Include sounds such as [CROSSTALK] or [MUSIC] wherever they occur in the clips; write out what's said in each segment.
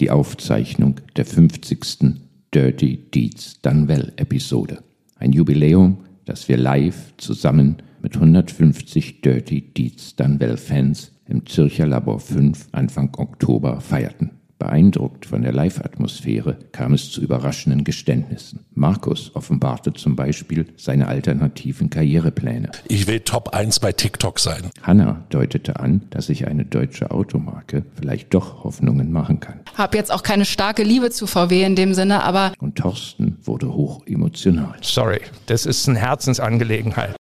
die Aufzeichnung der 50. Dirty Deeds Done Well Episode. Ein Jubiläum, das wir live zusammen mit 150 Dirty Deeds Done Well Fans im Zürcher Labor 5 Anfang Oktober feierten. Beeindruckt von der Live-Atmosphäre kam es zu überraschenden Geständnissen. Markus offenbarte zum Beispiel seine alternativen Karrierepläne. Ich will Top 1 bei TikTok sein. Hanna deutete an, dass sich eine deutsche Automarke vielleicht doch Hoffnungen machen kann. Hab jetzt auch keine starke Liebe zu VW in dem Sinne, aber. Und Thorsten wurde hoch emotional. Sorry, das ist eine Herzensangelegenheit.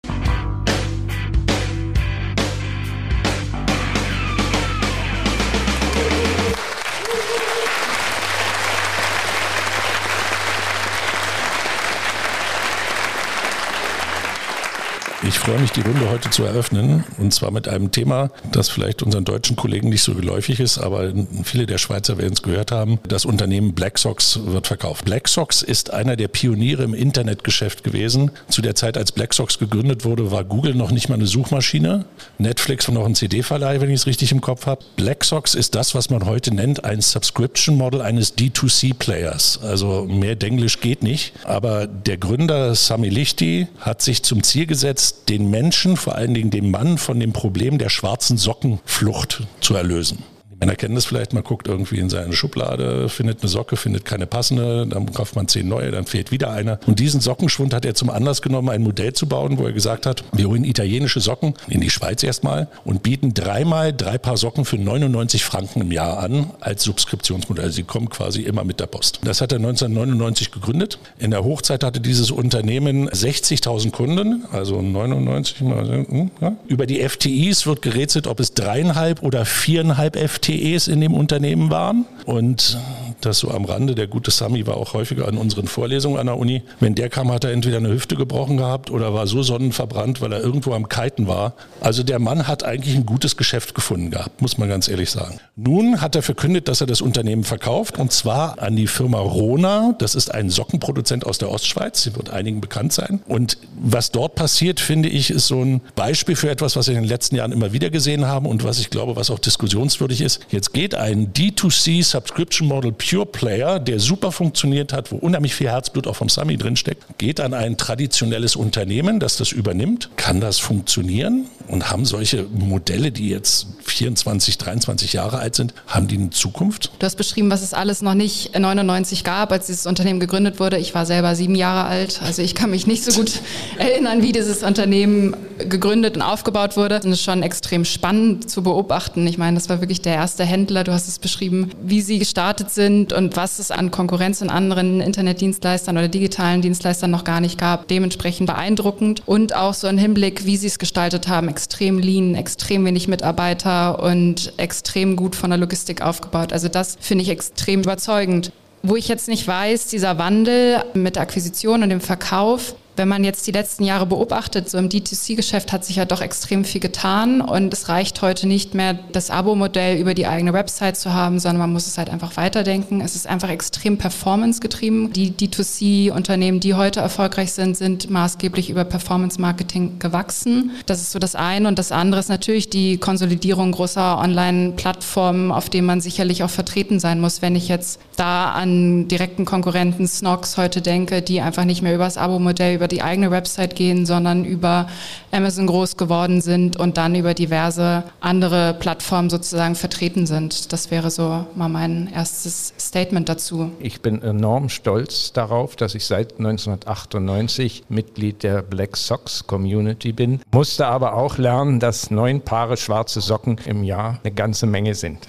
Freue mich, die Runde heute zu eröffnen. Und zwar mit einem Thema, das vielleicht unseren deutschen Kollegen nicht so geläufig ist, aber viele der Schweizer werden es gehört haben. Das Unternehmen BlackSox wird verkauft. BlackSox ist einer der Pioniere im Internetgeschäft gewesen. Zu der Zeit, als BlackSox gegründet wurde, war Google noch nicht mal eine Suchmaschine. Netflix war noch ein CD-Verleih, wenn ich es richtig im Kopf habe. BlackSox ist das, was man heute nennt, ein Subscription Model eines D2C-Players. Also mehr Denglisch geht nicht. Aber der Gründer Sami Lichty hat sich zum Ziel gesetzt, den Menschen, vor allen Dingen den Mann, von dem Problem der schwarzen Sockenflucht zu erlösen. Man erkennt das vielleicht, man guckt irgendwie in seine Schublade, findet eine Socke, findet keine passende, dann kauft man zehn neue, dann fehlt wieder eine. Und diesen Sockenschwund hat er zum Anlass genommen, ein Modell zu bauen, wo er gesagt hat, wir holen italienische Socken in die Schweiz erstmal und bieten dreimal drei Paar Socken für 99 Franken im Jahr an als Subskriptionsmodell. Sie kommen quasi immer mit der Post. Das hat er 1999 gegründet. In der Hochzeit hatte dieses Unternehmen 60.000 Kunden, also 99 mal, hm, ja. Über die FTIs wird gerätselt, ob es dreieinhalb oder viereinhalb FTIs FTEs in dem Unternehmen waren. Und das so am Rande, der gute Sami war auch häufiger an unseren Vorlesungen an der Uni. Wenn der kam, hat er entweder eine Hüfte gebrochen gehabt oder war so sonnenverbrannt, weil er irgendwo am Kiten war. Also der Mann hat eigentlich ein gutes Geschäft gefunden gehabt, muss man ganz ehrlich sagen. Nun hat er verkündet, dass er das Unternehmen verkauft und zwar an die Firma Rona. Das ist ein Sockenproduzent aus der Ostschweiz. Sie wird einigen bekannt sein. Und was dort passiert, finde ich, ist so ein Beispiel für etwas, was wir in den letzten Jahren immer wieder gesehen haben und was ich glaube, was auch diskussionswürdig ist. Jetzt geht ein D2C Subscription Model Pure Player, der super funktioniert hat, wo unheimlich viel Herzblut auch vom Sami drinsteckt, geht an ein traditionelles Unternehmen, das das übernimmt. Kann das funktionieren? Und haben solche Modelle, die jetzt 24, 23 Jahre alt sind, haben die eine Zukunft? Du hast beschrieben, was es alles noch nicht 99 gab, als dieses Unternehmen gegründet wurde. Ich war selber sieben Jahre alt, also ich kann mich nicht so gut [LAUGHS] erinnern, wie dieses Unternehmen gegründet und aufgebaut wurde. Es ist schon extrem spannend zu beobachten. Ich meine, das war wirklich der erste Händler. Du hast es beschrieben, wie sie gestartet sind und was es an Konkurrenz und anderen Internetdienstleistern oder digitalen Dienstleistern noch gar nicht gab. Dementsprechend beeindruckend und auch so ein Hinblick, wie sie es gestaltet haben. Extrem lean, extrem wenig Mitarbeiter und extrem gut von der Logistik aufgebaut. Also das finde ich extrem überzeugend. Wo ich jetzt nicht weiß, dieser Wandel mit der Akquisition und dem Verkauf, wenn man jetzt die letzten Jahre beobachtet, so im D2C-Geschäft hat sich ja doch extrem viel getan und es reicht heute nicht mehr, das Abo-Modell über die eigene Website zu haben, sondern man muss es halt einfach weiterdenken. Es ist einfach extrem performance-getrieben. Die D2C-Unternehmen, die heute erfolgreich sind, sind maßgeblich über Performance-Marketing gewachsen. Das ist so das eine. Und das andere ist natürlich die Konsolidierung großer Online-Plattformen, auf denen man sicherlich auch vertreten sein muss. Wenn ich jetzt da an direkten Konkurrenten Snox heute denke, die einfach nicht mehr über das Abo-Modell, über die eigene Website gehen, sondern über Amazon groß geworden sind und dann über diverse andere Plattformen sozusagen vertreten sind. Das wäre so mal mein erstes Statement dazu. Ich bin enorm stolz darauf, dass ich seit 1998 Mitglied der Black Sox Community bin, musste aber auch lernen, dass neun Paare schwarze Socken im Jahr eine ganze Menge sind.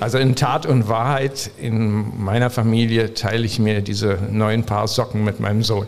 Also in Tat und Wahrheit, in meiner Familie teile ich mir diese neun Paar Socken mit meinem Sohn.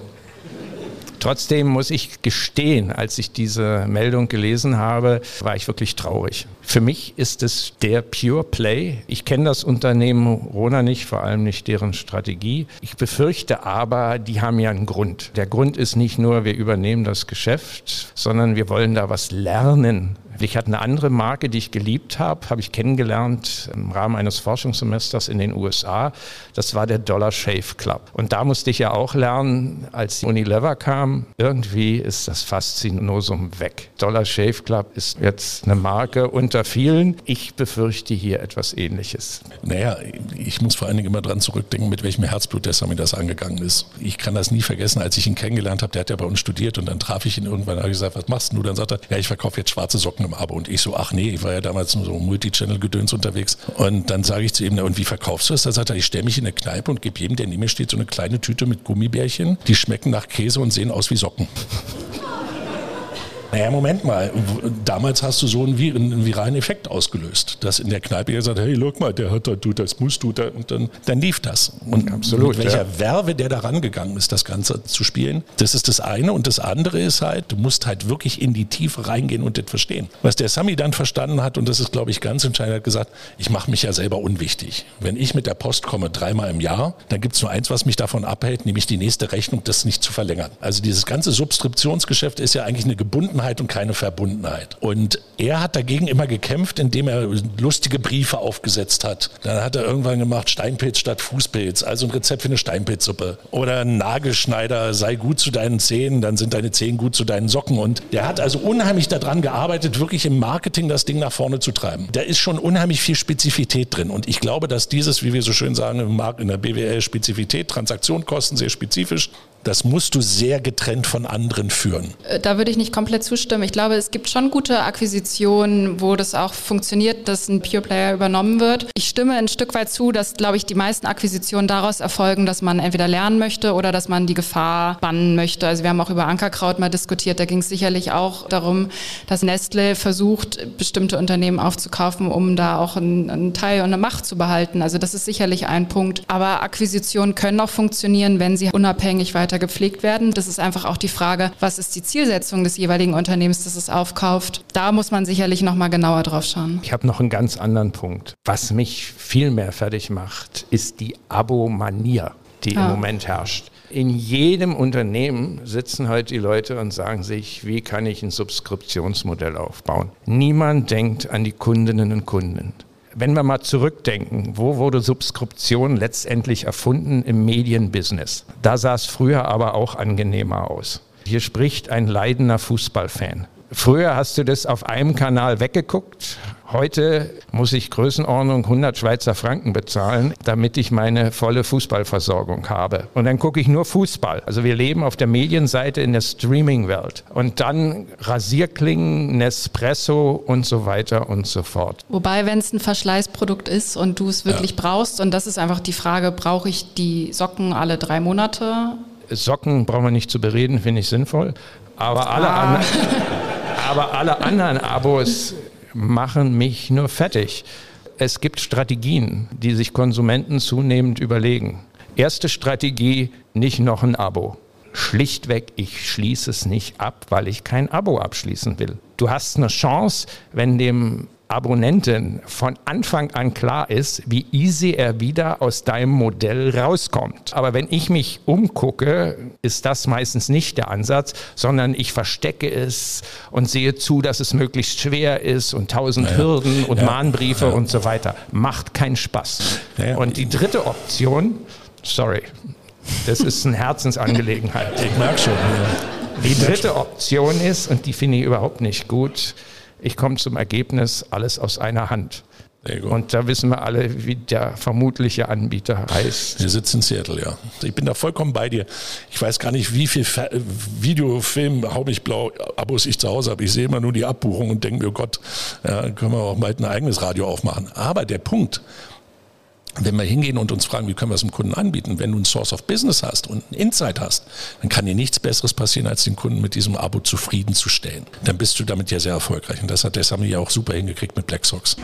Trotzdem muss ich gestehen, als ich diese Meldung gelesen habe, war ich wirklich traurig. Für mich ist es der Pure Play. Ich kenne das Unternehmen Rona nicht, vor allem nicht deren Strategie. Ich befürchte aber, die haben ja einen Grund. Der Grund ist nicht nur, wir übernehmen das Geschäft, sondern wir wollen da was lernen Ich hatte eine andere Marke, die ich geliebt habe, habe ich kennengelernt im Rahmen eines Forschungssemesters in den USA. Das war der Dollar Shave Club. Und da musste ich ja auch lernen, als Unilever kam, irgendwie ist das Faszinosum weg. Dollar Shave Club ist jetzt eine Marke unter vielen. Ich befürchte hier etwas Ähnliches. Naja, ich muss vor allen Dingen immer dran zurückdenken, mit welchem Herzblut der Sami das angegangen ist. Ich kann das nie vergessen, als ich ihn kennengelernt habe, der hat ja bei uns studiert und dann traf ich ihn irgendwann, habe ich gesagt, was machst du? Dann sagt er, ja, ich verkaufe jetzt schwarze Socken im Abo. Und ich so, ach nee, ich war ja damals nur so Multichannel-Gedöns unterwegs. Und dann sage ich zu ihm, na, und wie verkaufst du es? Da sagt er, ich stelle mich in eine Kneipe und gebe jedem, der neben mir steht, so eine kleine Tüte mit Gummibärchen. Die schmecken nach Käse und sehen aus wie Socken. Naja, Moment mal. Damals hast du so einen, einen, viralen Effekt ausgelöst, dass in der Kneipe gesagt hey, guck mal, der hat da, du, das musst du da. Und dann, dann lief das. Und Absolut, mit welcher ja. Werbe der da rangegangen ist, das Ganze zu spielen, das ist das eine. Und das andere ist halt, du musst halt wirklich in die Tiefe reingehen und das verstehen. Was der Sami dann verstanden hat, und das ist, glaube ich, ganz entscheidend, hat gesagt, ich mache mich ja selber unwichtig. Wenn ich mit der Post komme dreimal im Jahr, dann gibt es nur eins, was mich davon abhält, nämlich die nächste Rechnung, das nicht zu verlängern. Also dieses ganze Subskriptionsgeschäft ist ja eigentlich eine Gebundenheit Verbundenheit und keine Verbundenheit. Und er hat dagegen immer gekämpft, indem er lustige Briefe aufgesetzt hat. Dann hat er irgendwann gemacht Steinpilz statt Fußpilz, also ein Rezept für eine Steinpilzsuppe. Oder ein Nagelschneider, sei gut zu deinen Zähnen, dann sind deine Zehen gut zu deinen Socken. Und der hat also unheimlich daran gearbeitet, wirklich im Marketing das Ding nach vorne zu treiben. Da ist schon unheimlich viel Spezifität drin. Und ich glaube, dass dieses, wie wir so schön sagen, im Markt in der BWL Spezifität, Transaktionskosten sehr spezifisch, das musst du sehr getrennt von anderen führen. Äh, da würde ich nicht komplett zustimmen. Ich glaube, es gibt schon gute Akquisitionen, wo das auch funktioniert, dass ein Pure Player übernommen wird. Ich stimme ein Stück weit zu, dass, glaube ich, die meisten Akquisitionen daraus erfolgen, dass man entweder lernen möchte oder dass man die Gefahr bannen möchte. Also wir haben auch über Ankerkraut mal diskutiert. Da ging es sicherlich auch darum, dass Nestle versucht, bestimmte Unternehmen aufzukaufen, um da auch einen, einen Teil und eine Macht zu behalten. Also das ist sicherlich ein Punkt. Aber Akquisitionen können auch funktionieren, wenn sie unabhängig weiter weiter gepflegt werden. Das ist einfach auch die Frage, was ist die Zielsetzung des jeweiligen Unternehmens, das es aufkauft. Da muss man sicherlich noch mal genauer drauf schauen. Ich habe noch einen ganz anderen Punkt. Was mich viel mehr fertig macht, ist die Abomania, die ah. im Moment herrscht. In jedem Unternehmen sitzen heute die Leute und sagen sich, wie kann ich ein Subskriptionsmodell aufbauen? Niemand denkt an die Kundinnen und Kunden. Wenn wir mal zurückdenken, wo wurde Subskription letztendlich erfunden im Medienbusiness? Da sah es früher aber auch angenehmer aus. Hier spricht ein leidender Fußballfan. Früher hast du das auf einem Kanal weggeguckt, Heute muss ich Größenordnung 100 Schweizer Franken bezahlen, damit ich meine volle Fußballversorgung habe. Und dann gucke ich nur Fußball. Also wir leben auf der Medienseite in der Streaming-Welt. Und dann Rasierklingen, Nespresso und so weiter und so fort. Wobei, wenn es ein Verschleißprodukt ist und du es wirklich ja. brauchst, und das ist einfach die Frage, brauche ich die Socken alle drei Monate? Socken brauchen wir nicht zu bereden, finde ich sinnvoll. Aber alle, ah. an, [LAUGHS] aber alle anderen Abos machen mich nur fertig. Es gibt Strategien, die sich Konsumenten zunehmend überlegen. Erste Strategie, nicht noch ein Abo. Schlichtweg, ich schließe es nicht ab, weil ich kein Abo abschließen will. Du hast eine Chance, wenn dem Abonnenten von Anfang an klar ist, wie easy er wieder aus deinem Modell rauskommt. Aber wenn ich mich umgucke, ist das meistens nicht der Ansatz, sondern ich verstecke es und sehe zu, dass es möglichst schwer ist und tausend ja, Hürden und ja, Mahnbriefe ja. und so weiter. Macht keinen Spaß. Und die dritte Option, sorry, das ist eine Herzensangelegenheit. Ich merke schon. Die dritte Option ist, und die finde ich überhaupt nicht gut, ich komme zum Ergebnis, alles aus einer Hand. Und da wissen wir alle, wie der vermutliche Anbieter heißt. Wir sitzen in Seattle, ja. Ich bin da vollkommen bei dir. Ich weiß gar nicht, wie viel Videofilm, Haubichblau Abos ich zu Hause habe. Ich sehe immer nur die Abbuchung und denke mir, oh Gott, ja, können wir auch bald ein eigenes Radio aufmachen. Aber der Punkt, wenn wir hingehen und uns fragen, wie können wir es dem Kunden anbieten, wenn du ein Source of Business hast und ein Insight hast, dann kann dir nichts Besseres passieren, als den Kunden mit diesem Abo zufriedenzustellen. Dann bist du damit ja sehr erfolgreich. Und das hat der Sami ja auch super hingekriegt mit Black Sox.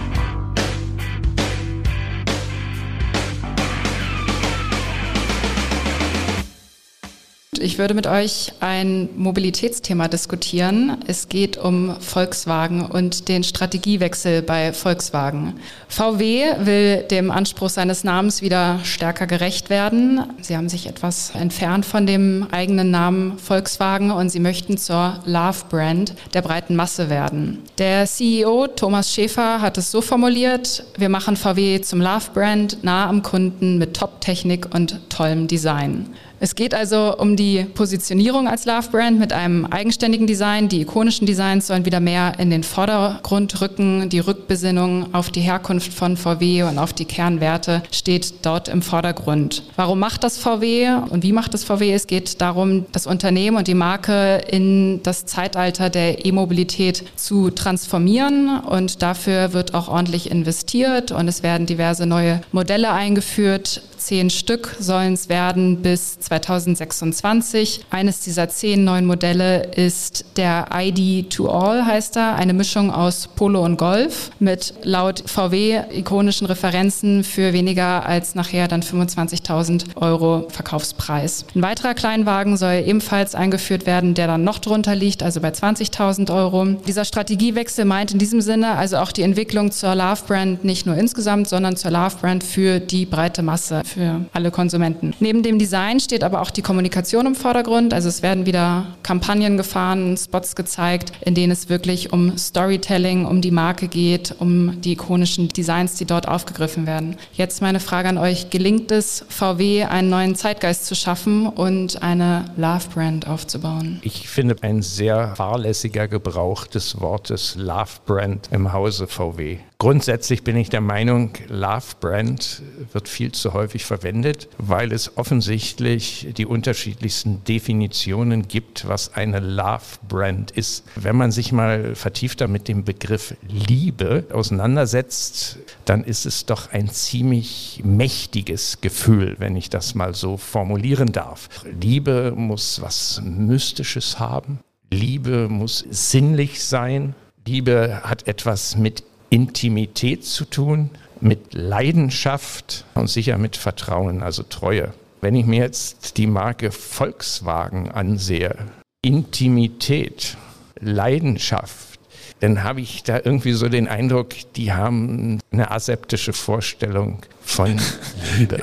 Ich würde mit euch ein Mobilitätsthema diskutieren. Es geht um Volkswagen und den Strategiewechsel bei Volkswagen. VW will dem Anspruch seines Namens wieder stärker gerecht werden. Sie haben sich etwas entfernt von dem eigenen Namen Volkswagen und sie möchten zur Love Brand der breiten Masse werden. Der CEO Thomas Schäfer hat es so formuliert, wir machen VW zum Love Brand nah am Kunden mit Top-Technik und tollem Design. Es geht also um die Positionierung als Love Brand mit einem eigenständigen Design. Die ikonischen Designs sollen wieder mehr in den Vordergrund rücken. Die Rückbesinnung auf die Herkunft von VW und auf die Kernwerte steht dort im Vordergrund. Warum macht das VW und wie macht das VW? Es geht darum, das Unternehmen und die Marke in das Zeitalter der E-Mobilität zu transformieren und dafür wird auch ordentlich investiert und es werden diverse neue Modelle eingeführt. Zehn Stück sollen es werden bis 2026. Eines dieser zehn neuen Modelle ist der ID to All, heißt er, eine Mischung aus Polo und Golf mit laut VW ikonischen Referenzen für weniger als nachher dann 25.000 Euro Verkaufspreis. Ein weiterer Kleinwagen soll ebenfalls eingeführt werden, der dann noch drunter liegt, also bei 20.000 Euro. Dieser Strategiewechsel meint in diesem Sinne also auch die Entwicklung zur Love Brand nicht nur insgesamt, sondern zur Love Brand für die breite Masse, für alle Konsumenten. Neben dem Design steht aber auch die Kommunikation im Vordergrund. Also es werden wieder Kampagnen gefahren, Spots gezeigt, in denen es wirklich um Storytelling, um die Marke geht, um die ikonischen Designs, die dort aufgegriffen werden. Jetzt meine Frage an euch. Gelingt es VW, einen neuen Zeitgeist zu schaffen und eine Love-Brand aufzubauen? Ich finde ein sehr fahrlässiger Gebrauch des Wortes Love-Brand im Hause VW. Grundsätzlich bin ich der Meinung, Love Brand wird viel zu häufig verwendet, weil es offensichtlich die unterschiedlichsten Definitionen gibt, was eine Love Brand ist. Wenn man sich mal vertiefter mit dem Begriff Liebe auseinandersetzt, dann ist es doch ein ziemlich mächtiges Gefühl, wenn ich das mal so formulieren darf. Liebe muss was Mystisches haben. Liebe muss sinnlich sein. Liebe hat etwas mit Intimität zu tun, mit Leidenschaft und sicher mit Vertrauen, also Treue. Wenn ich mir jetzt die Marke Volkswagen ansehe, Intimität, Leidenschaft, dann habe ich da irgendwie so den Eindruck, die haben eine aseptische Vorstellung von [LAUGHS] Liebe.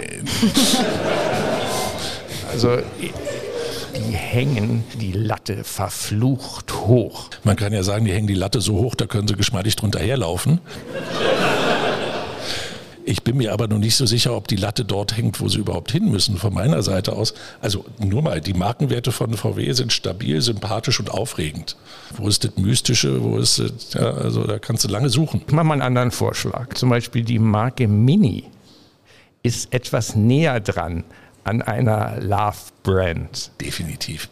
Also die hängen die Latte verflucht hoch. Man kann ja sagen, die hängen die Latte so hoch, da können sie geschmeidig drunter herlaufen. Ich bin mir aber noch nicht so sicher, ob die Latte dort hängt, wo sie überhaupt hin müssen, von meiner Seite aus. Also nur mal, die Markenwerte von VW sind stabil, sympathisch und aufregend. Wo ist das Mystische, wo ist das, ja, also da kannst du lange suchen. Ich mache mal einen anderen Vorschlag. Zum Beispiel die Marke Mini ist etwas näher dran an einer Love-Brand. Definitiv.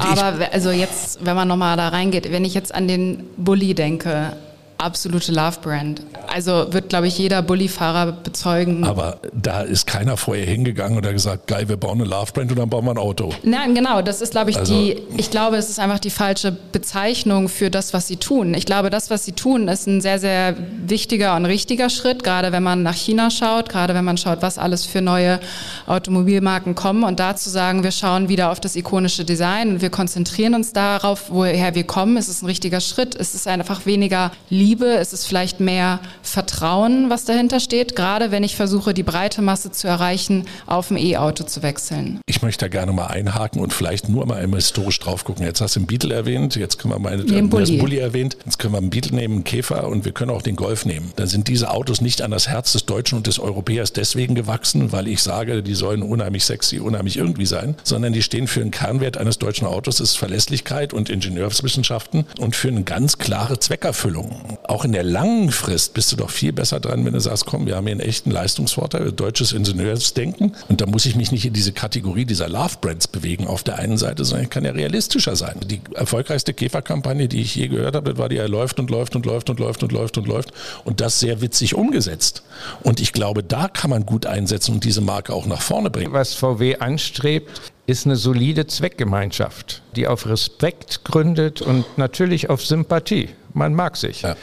Aber also jetzt, wenn man nochmal da reingeht, wenn ich jetzt an den Bulli denke, absolute Love-Brand. Also wird, glaube ich, jeder Bullifahrer bezeugen. Aber da ist keiner vorher hingegangen und hat gesagt, geil, wir bauen eine Love-Brand und dann bauen wir ein Auto. Nein, genau, das ist, glaube ich, also, die, ich glaube, es ist einfach die falsche Bezeichnung für das, was sie tun. Ich glaube, das, was sie tun, ist ein sehr, sehr wichtiger und richtiger Schritt, gerade wenn man nach China schaut, gerade wenn man schaut, was alles für neue Automobilmarken kommen und da zu sagen, wir schauen wieder auf das ikonische Design und wir konzentrieren uns darauf, woher wir kommen, ist es ein richtiger Schritt. Es ist einfach weniger Liebe Liebe? Ist es vielleicht mehr Vertrauen, was dahinter steht? Gerade wenn ich versuche, die breite Masse zu erreichen, auf ein E-Auto zu wechseln. Ich möchte da gerne mal einhaken und vielleicht nur mal einmal historisch drauf gucken. Jetzt hast du den Beetle erwähnt, jetzt können wir mal den Bulli. Bulli erwähnt, jetzt können wir einen Beetle nehmen, einen Käfer und wir können auch den Golf nehmen. Dann sind diese Autos nicht an das Herz des Deutschen und des Europäers deswegen gewachsen, weil ich sage, die sollen unheimlich sexy, unheimlich irgendwie sein, sondern die stehen für einen Kernwert eines deutschen Autos, das ist Verlässlichkeit und Ingenieurswissenschaften und für eine ganz klare Zweckerfüllung auch in der langen Frist bist du doch viel besser dran, wenn du sagst, komm, wir haben hier einen echten Leistungsvorteil, deutsches Ingenieursdenken. Und da muss ich mich nicht in diese Kategorie dieser Love Brands bewegen auf der einen Seite, sondern ich kann ja realistischer sein. Die erfolgreichste Käferkampagne, die ich je gehört habe, war die, er läuft und läuft und läuft und läuft und läuft und läuft. Und das sehr witzig umgesetzt. Und ich glaube, da kann man gut einsetzen und diese Marke auch nach vorne bringen. Was VW anstrebt, ist eine solide Zweckgemeinschaft, die auf Respekt gründet und natürlich auf Sympathie. Man mag sich. Ja.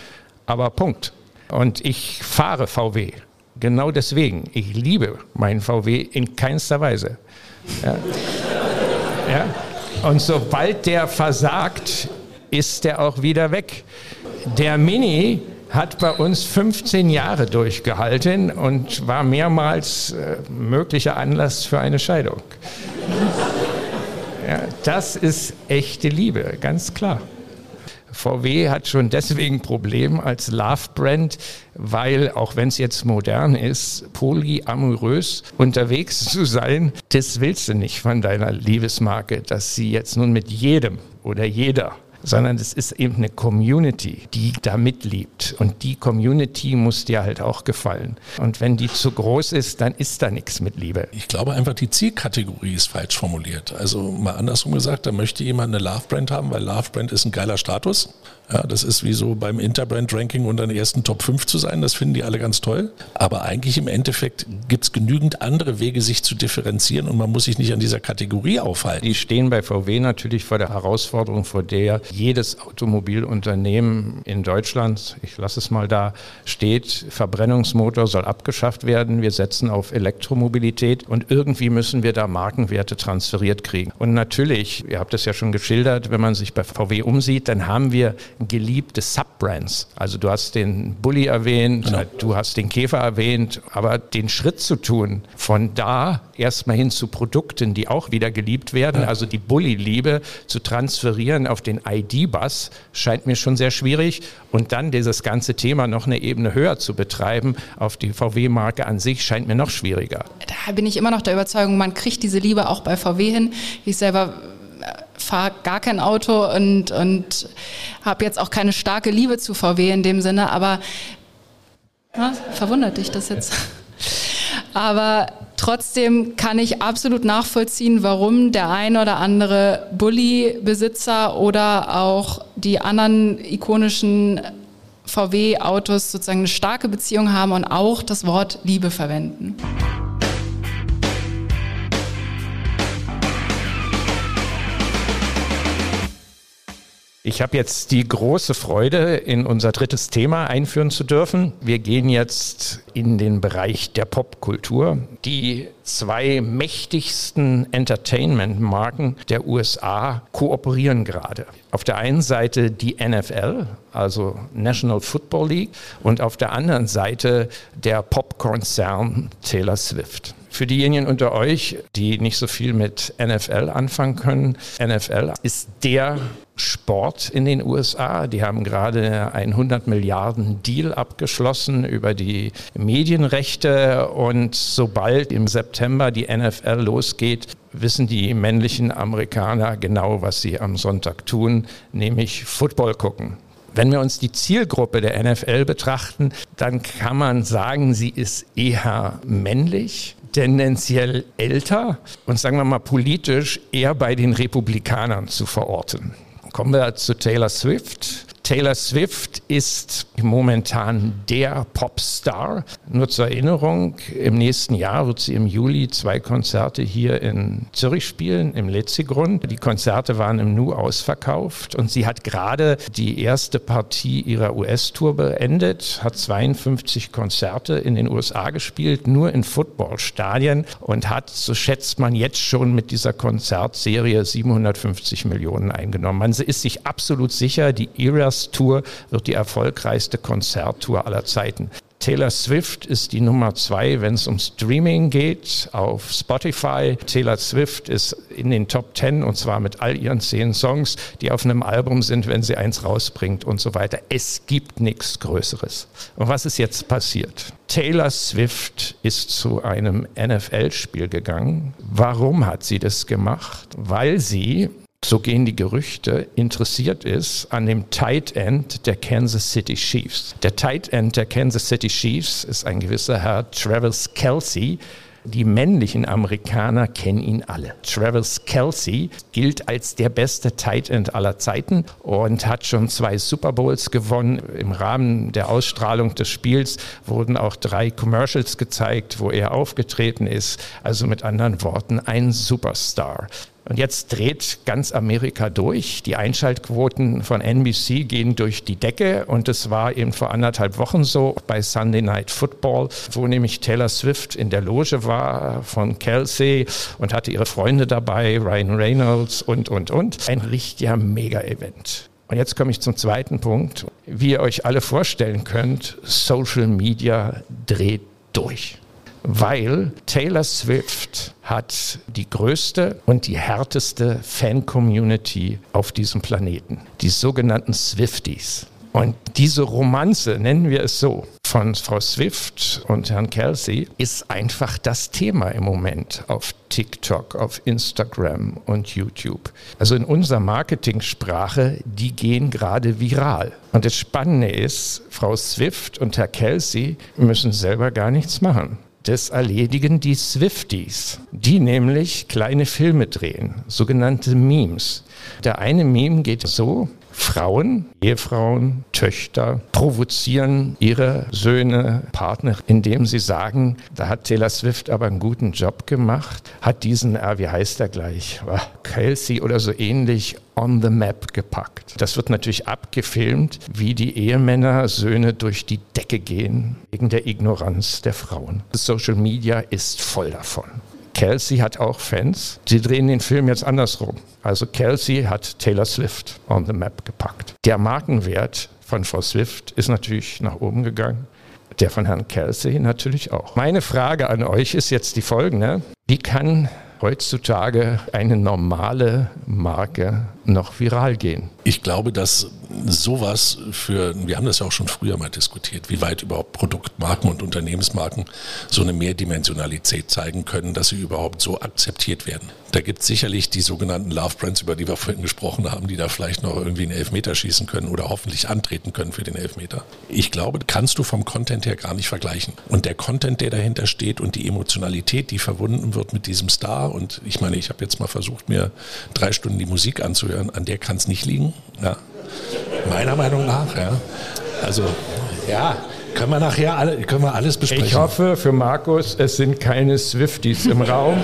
Aber Punkt. Und ich fahre VW. Genau deswegen. Ich liebe meinen VW in keinster Weise. Ja. [LAUGHS] Ja? Und sobald der versagt, ist der auch wieder weg. Der Mini hat bei uns 15 Jahre durchgehalten und war mehrmals äh, möglicher Anlass für eine Scheidung. Ja, das ist echte Liebe, ganz klar. VW hat schon deswegen ein Problem als Love-Brand, weil auch wenn es jetzt modern ist, polyamorös unterwegs zu sein, das willst du nicht von deiner Liebesmarke, dass sie jetzt nun mit jedem oder jeder sondern es ist eben eine Community, die da mitliebt. Und die Community muss dir halt auch gefallen. Und wenn die zu groß ist, dann ist da nichts mit Liebe. Ich glaube einfach, die Zielkategorie ist falsch formuliert. Also mal andersrum gesagt, da möchte jemand eine Love Brand haben, weil Love Brand ist ein geiler Status. Ja, das ist wie so beim Interbrand-Ranking unter den ersten Top 5 zu sein. Das finden die alle ganz toll. Aber eigentlich im Endeffekt gibt es genügend andere Wege, sich zu differenzieren und man muss sich nicht an dieser Kategorie aufhalten. Die stehen bei VW natürlich vor der Herausforderung, vor der jedes Automobilunternehmen in Deutschland, ich lasse es mal da, steht. Verbrennungsmotor soll abgeschafft werden. Wir setzen auf Elektromobilität und irgendwie müssen wir da Markenwerte transferiert kriegen. Und natürlich, ihr habt es ja schon geschildert, wenn man sich bei VW umsieht, dann haben wir geliebte Subbrands. Also du hast den Bulli erwähnt, genau. du hast den Käfer erwähnt, aber den Schritt zu tun, von da erstmal hin zu Produkten, die auch wieder geliebt werden, ja. also die Bulli-Liebe zu transferieren auf den ID-Bus, scheint mir schon sehr schwierig. Und dann dieses ganze Thema noch eine Ebene höher zu betreiben auf die VW-Marke an sich, scheint mir noch schwieriger. Da bin ich immer noch der Überzeugung, man kriegt diese Liebe auch bei VW hin. Ich selber fahre gar kein Auto und, und habe jetzt auch keine starke Liebe zu VW in dem Sinne, aber na, verwundert dich das jetzt. Aber trotzdem kann ich absolut nachvollziehen, warum der ein oder andere Bulli-Besitzer oder auch die anderen ikonischen VW-Autos sozusagen eine starke Beziehung haben und auch das Wort Liebe verwenden. Ich habe jetzt die große Freude, in unser drittes Thema einführen zu dürfen. Wir gehen jetzt in den Bereich der Popkultur. Die zwei mächtigsten Entertainment-Marken der USA kooperieren gerade. Auf der einen Seite die NFL, also National Football League, und auf der anderen Seite der Popkonzern Taylor Swift. Für diejenigen unter euch, die nicht so viel mit NFL anfangen können, NFL ist der Sport in den USA. Die haben gerade einen 100 Milliarden Deal abgeschlossen über die Medienrechte und sobald im September die NFL losgeht, wissen die männlichen Amerikaner genau, was sie am Sonntag tun, nämlich Football gucken. Wenn wir uns die Zielgruppe der NFL betrachten, dann kann man sagen, sie ist eher männlich tendenziell älter und sagen wir mal politisch eher bei den Republikanern zu verorten. Kommen wir zu Taylor Swift. Taylor Swift ist momentan der Popstar. Nur zur Erinnerung, im nächsten Jahr wird sie im Juli zwei Konzerte hier in Zürich spielen, im Letzigrund. Die Konzerte waren im Nu ausverkauft und sie hat gerade die erste Partie ihrer US-Tour beendet, hat 52 Konzerte in den USA gespielt, nur in Footballstadien und hat, so schätzt man jetzt schon mit dieser Konzertserie 750 Millionen eingenommen. Man ist sich absolut sicher, die Eras Tour wird die erfolgreichste Konzerttour aller Zeiten. Taylor Swift ist die Nummer zwei, wenn es um Streaming geht, auf Spotify. Taylor Swift ist in den Top Ten und zwar mit all ihren zehn Songs, die auf einem Album sind, wenn sie eins rausbringt und so weiter. Es gibt nichts Größeres. Und was ist jetzt passiert? Taylor Swift ist zu einem NFL-Spiel gegangen. Warum hat sie das gemacht? Weil sie so gehen die Gerüchte, interessiert ist an dem Tight End der Kansas City Chiefs. Der Tight End der Kansas City Chiefs ist ein gewisser Herr Travis Kelsey, die männlichen Amerikaner kennen ihn alle. Travis Kelsey gilt als der beste Tight End aller Zeiten und hat schon zwei Super Bowls gewonnen. Im Rahmen der Ausstrahlung des Spiels wurden auch drei Commercials gezeigt, wo er aufgetreten ist. Also mit anderen Worten ein Superstar. Und jetzt dreht ganz Amerika durch. Die Einschaltquoten von NBC gehen durch die Decke. Und es war eben vor anderthalb Wochen so bei Sunday Night Football, wo nämlich Taylor Swift in der Loge war von Kelsey und hatte ihre Freunde dabei, Ryan Reynolds und, und, und. Ein richtiger Mega-Event. Und jetzt komme ich zum zweiten Punkt. Wie ihr euch alle vorstellen könnt, Social Media dreht durch weil Taylor Swift hat die größte und die härteste Fan-Community auf diesem Planeten, die sogenannten Swifties. Und diese Romanze, nennen wir es so, von Frau Swift und Herrn Kelsey ist einfach das Thema im Moment auf TikTok, auf Instagram und YouTube. Also in unserer Marketingsprache, die gehen gerade viral. Und das Spannende ist, Frau Swift und Herr Kelsey müssen selber gar nichts machen. Das erledigen die Swifties, die nämlich kleine Filme drehen, sogenannte Memes. Der eine Meme geht so, Frauen, Ehefrauen, Töchter provozieren ihre Söhne, Partner, indem sie sagen, da hat Taylor Swift aber einen guten Job gemacht, hat diesen, ah, wie heißt er gleich, Kelsey oder so ähnlich, on the map gepackt. Das wird natürlich abgefilmt, wie die Ehemänner, Söhne durch die Decke gehen, wegen der Ignoranz der Frauen. Social Media ist voll davon. Kelsey hat auch Fans. Sie drehen den Film jetzt andersrum. Also Kelsey hat Taylor Swift on the map gepackt. Der Markenwert von Frau Swift ist natürlich nach oben gegangen. Der von Herrn Kelsey natürlich auch. Meine Frage an euch ist jetzt die folgende. Wie kann heutzutage eine normale Marke noch viral gehen? Ich glaube, dass sowas für, wir haben das ja auch schon früher mal diskutiert, wie weit überhaupt Produktmarken und Unternehmensmarken so eine Mehrdimensionalität zeigen können, dass sie überhaupt so akzeptiert werden. Da gibt es sicherlich die sogenannten Love Brands, über die wir vorhin gesprochen haben, die da vielleicht noch irgendwie einen Elfmeter schießen können oder hoffentlich antreten können für den Elfmeter. Ich glaube, kannst du vom Content her gar nicht vergleichen. Und der Content, der dahinter steht und die Emotionalität, die verbunden wird mit diesem Star und ich meine, ich habe jetzt mal versucht, mir drei Stunden die Musik anzuhören, an der kann es nicht liegen. Ja. Meiner Meinung nach, ja. Also, ja, können wir nachher alle, können wir alles besprechen. Ich hoffe für Markus, es sind keine Swifties im Raum.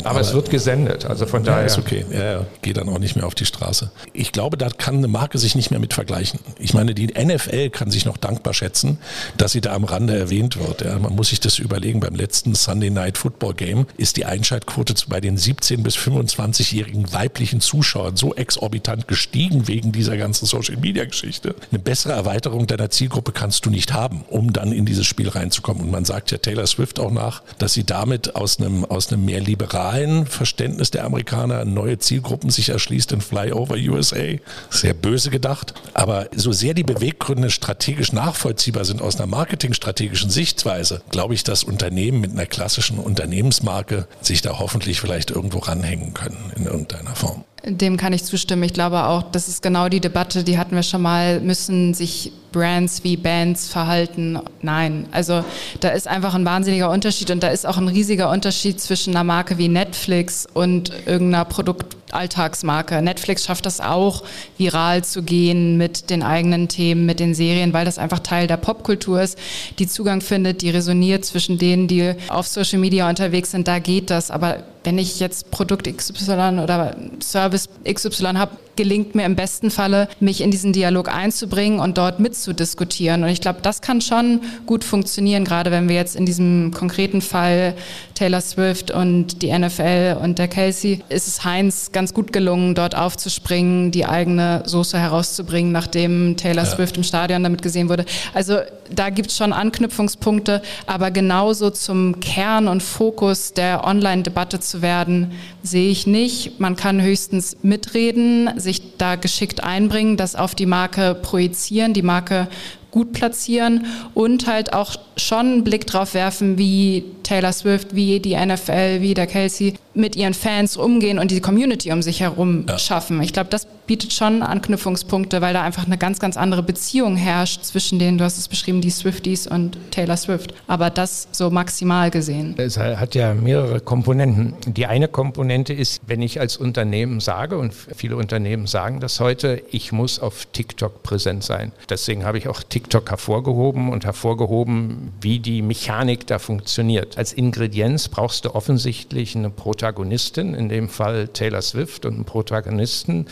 Aber, aber, es wird gesendet, also von daher. Ja, ist okay. Ja, ja, geht dann auch nicht mehr auf die Straße. Ich glaube, da kann eine Marke sich nicht mehr mit vergleichen. Ich meine, die NFL kann sich noch dankbar schätzen, dass sie da am Rande erwähnt wird. Ja, man muss sich das überlegen. Beim letzten Sunday Night Football Game ist die Einschaltquote bei den 17- bis 25-jährigen weiblichen Zuschauern so exorbitant gestiegen wegen dieser ganzen Social Media Geschichte. Eine bessere Erweiterung deiner Zielgruppe kannst du nicht haben, um dann in dieses Spiel reinzukommen. Und man sagt ja Taylor Swift auch nach, dass sie damit aus einem, aus einem mehr liberalen liberalen Verständnis der Amerikaner neue Zielgruppen sich erschließt in Flyover USA. Sehr böse gedacht. Aber so sehr die Beweggründe strategisch nachvollziehbar sind aus einer marketingstrategischen Sichtweise, glaube ich, dass Unternehmen mit einer klassischen Unternehmensmarke sich da hoffentlich vielleicht irgendwo ranhängen können in irgendeiner Form. Dem kann ich zustimmen. Ich glaube auch, das ist genau die Debatte, die hatten wir schon mal, müssen sich Brands wie Bands verhalten? Nein. Also da ist einfach ein wahnsinniger Unterschied und da ist auch ein riesiger Unterschied zwischen einer Marke wie Netflix und irgendeiner Produktalltagsmarke. Netflix schafft das auch, viral zu gehen mit den eigenen Themen, mit den Serien, weil das einfach Teil der Popkultur ist, die Zugang findet, die resoniert zwischen denen, die auf Social Media unterwegs sind. Da geht das. Aber wenn ich jetzt Produkt XY oder Service XY habe, gelingt mir im besten Falle, mich in diesen Dialog einzubringen und dort mitzudiskutieren. Und ich glaube, das kann schon gut funktionieren, gerade wenn wir jetzt in diesem konkreten Fall Taylor Swift und die NFL und der Casey, ist es Heinz ganz gut gelungen, dort aufzuspringen, die eigene Soße herauszubringen, nachdem Taylor ja. Swift im Stadion damit gesehen wurde. Also da gibt es schon Anknüpfungspunkte, aber genauso zum Kern und Fokus der Online-Debatte zu werden, sehe ich nicht. Man kann höchstens mitreden, sich da geschickt einbringen, das auf die Marke projizieren, die Marke gut platzieren und halt auch schon einen Blick drauf werfen, wie Taylor Swift, wie die NFL, wie der Kelsey mit ihren Fans umgehen und die Community um sich herum ja. schaffen. Ich glaube, das bietet schon Anknüpfungspunkte, weil da einfach eine ganz, ganz andere Beziehung herrscht zwischen denen, du hast es beschrieben, die Swifties und Taylor Swift. Aber das so maximal gesehen. Es hat ja mehrere Komponenten. Die eine Komponente ist, wenn ich als Unternehmen sage, und viele Unternehmen sagen das heute, ich muss auf TikTok präsent sein. Deswegen habe ich auch TikTok hervorgehoben und hervorgehoben, wie die Mechanik da funktioniert. Als Ingredienz brauchst du offensichtlich eine Protagonistin, in dem Fall Taylor Swift und einen Protagonisten,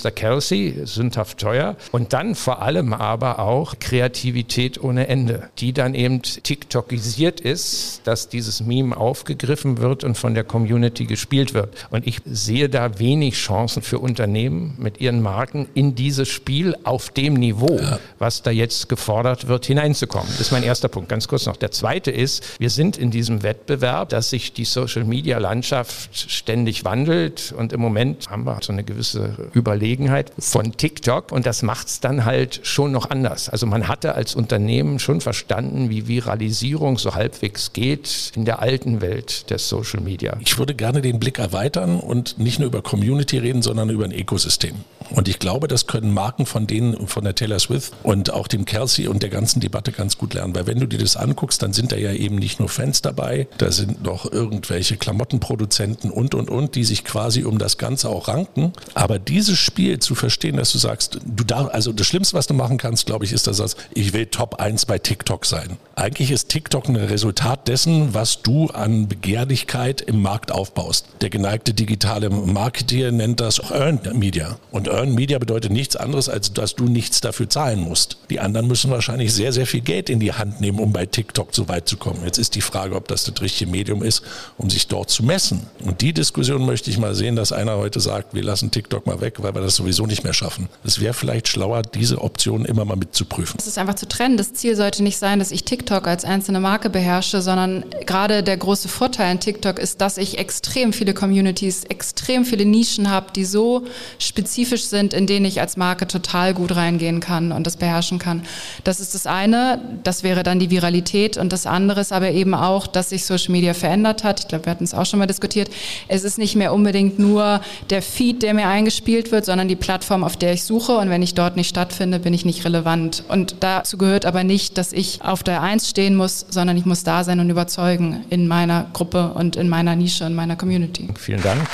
Mr. Kelsey, sündhaft teuer. Und dann vor allem aber auch Kreativität ohne Ende, die dann eben TikTokisiert ist, dass dieses Meme aufgegriffen wird und von der Community gespielt wird. Und ich sehe da wenig Chancen für Unternehmen mit ihren Marken in dieses Spiel auf dem Niveau, ja. was da jetzt gefordert wird, hineinzukommen. Das ist mein erster Punkt. Ganz kurz noch. Der zweite ist, wir sind in diesem Wettbewerb, dass sich die Social Media Landschaft ständig wandelt und im Moment haben wir so eine gewisse Überlegenheit von TikTok und das macht es dann halt schon noch anders. Also man hatte als Unternehmen schon verstanden, wie Viralisierung so halbwegs geht in der alten Welt des Social Media. Ich würde gerne den Blick erweitern und nicht nur über Community reden, sondern über ein Ökosystem. Und ich glaube, das können Marken von denen, von der Taylor Swift und auch dem Kelsey und der ganzen Debatte ganz gut lernen. Weil wenn du dir das anguckst, dann sind da ja eben nicht nur Fans dabei, da sind noch irgendwelche Klamottenproduzenten und, und, und, die sich quasi um das Ganze auch ranken. Aber dieses Spiel zu verstehen, dass du sagst, du darfst, also das Schlimmste, was du machen kannst, glaube ich, ist, du sagst, ich will Top 1 bei TikTok sein. Eigentlich ist TikTok ein Resultat dessen, was du an Begehrlichkeit im Markt aufbaust. Der geneigte digitale Marketer nennt das Earned Media. Und Earned Media bedeutet nichts anderes, als dass du nichts dafür zahlen musst. Die anderen müssen wahrscheinlich sehr, sehr viel Geld in die Hand nehmen, um bei TikTok so weit zu kommen. Jetzt ist die Frage, ob das das richtige Medium ist, um sich dort zu messen. Und die Diskussion möchte ich mal sehen, dass einer heute sagt, wir lassen TikTok mal weg, weil wir das sowieso nicht mehr schaffen. Es wäre vielleicht schlauer, diese Option immer mal mitzuprüfen. Es ist einfach zu trennen. Das Ziel sollte nicht sein, dass ich TikTok als einzelne Marke beherrsche, sondern gerade der große Vorteil in TikTok ist, dass ich extrem viele Communities, extrem viele Nischen habe, die so spezifisch sind, in denen ich als Marke total gut reingehen kann und das beherrschen kann. Das ist das eine. Das wäre dann die Viralität. Und das andere ist aber eben auch, dass sich Social Media verändert hat. Ich glaube, wir hatten es auch schon mal diskutiert. Es ist nicht mehr unbedingt nur der Feed, der mir eingespielt wird, sondern die Plattform, auf der ich suche. Und wenn ich dort nicht stattfinde, bin ich nicht relevant. Und dazu gehört aber nicht, dass ich auf der Eins stehen muss, sondern ich muss da sein und überzeugen in meiner Gruppe und in meiner Nische, in meiner Community. Vielen Dank.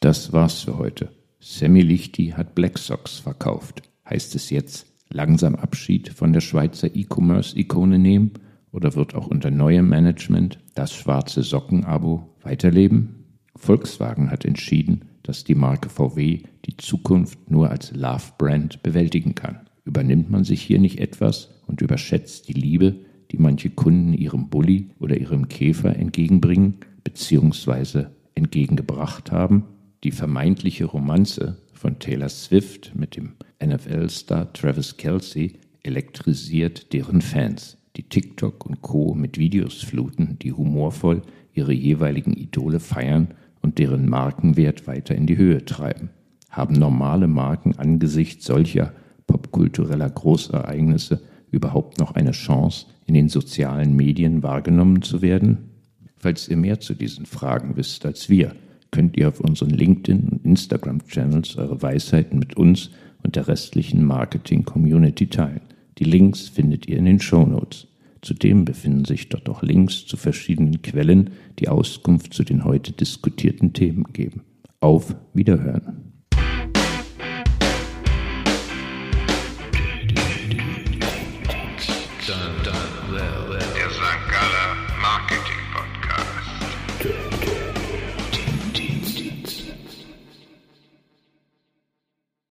Das war's für heute. Sammy Lichty hat Black Socks verkauft. Heißt es jetzt langsam Abschied von der Schweizer E-Commerce-Ikone nehmen? Oder wird auch unter neuem Management das schwarze Socken-Abo weiterleben? Volkswagen hat entschieden, dass die Marke VW die Zukunft nur als Love-Brand bewältigen kann. Übernimmt man sich hier nicht etwas und überschätzt die Liebe, die manche Kunden ihrem Bulli oder ihrem Käfer entgegenbringen bzw. entgegengebracht haben? Die vermeintliche Romanze von Taylor Swift mit dem NFL-Star Travis Kelsey elektrisiert deren Fans, die TikTok und Co. mit Videos fluten, die humorvoll ihre jeweiligen Idole feiern und deren Markenwert weiter in die Höhe treiben. Haben normale Marken angesichts solcher popkultureller Großereignisse überhaupt noch eine Chance, in den sozialen Medien wahrgenommen zu werden? Falls ihr mehr zu diesen Fragen wisst als wir, könnt ihr auf unseren LinkedIn- und Instagram-Channels eure Weisheiten mit uns und der restlichen Marketing-Community teilen. Die Links findet ihr in den Show Notes. Zudem befinden sich dort auch Links zu verschiedenen Quellen, die Auskunft zu den heute diskutierten Themen geben. Auf Wiederhören!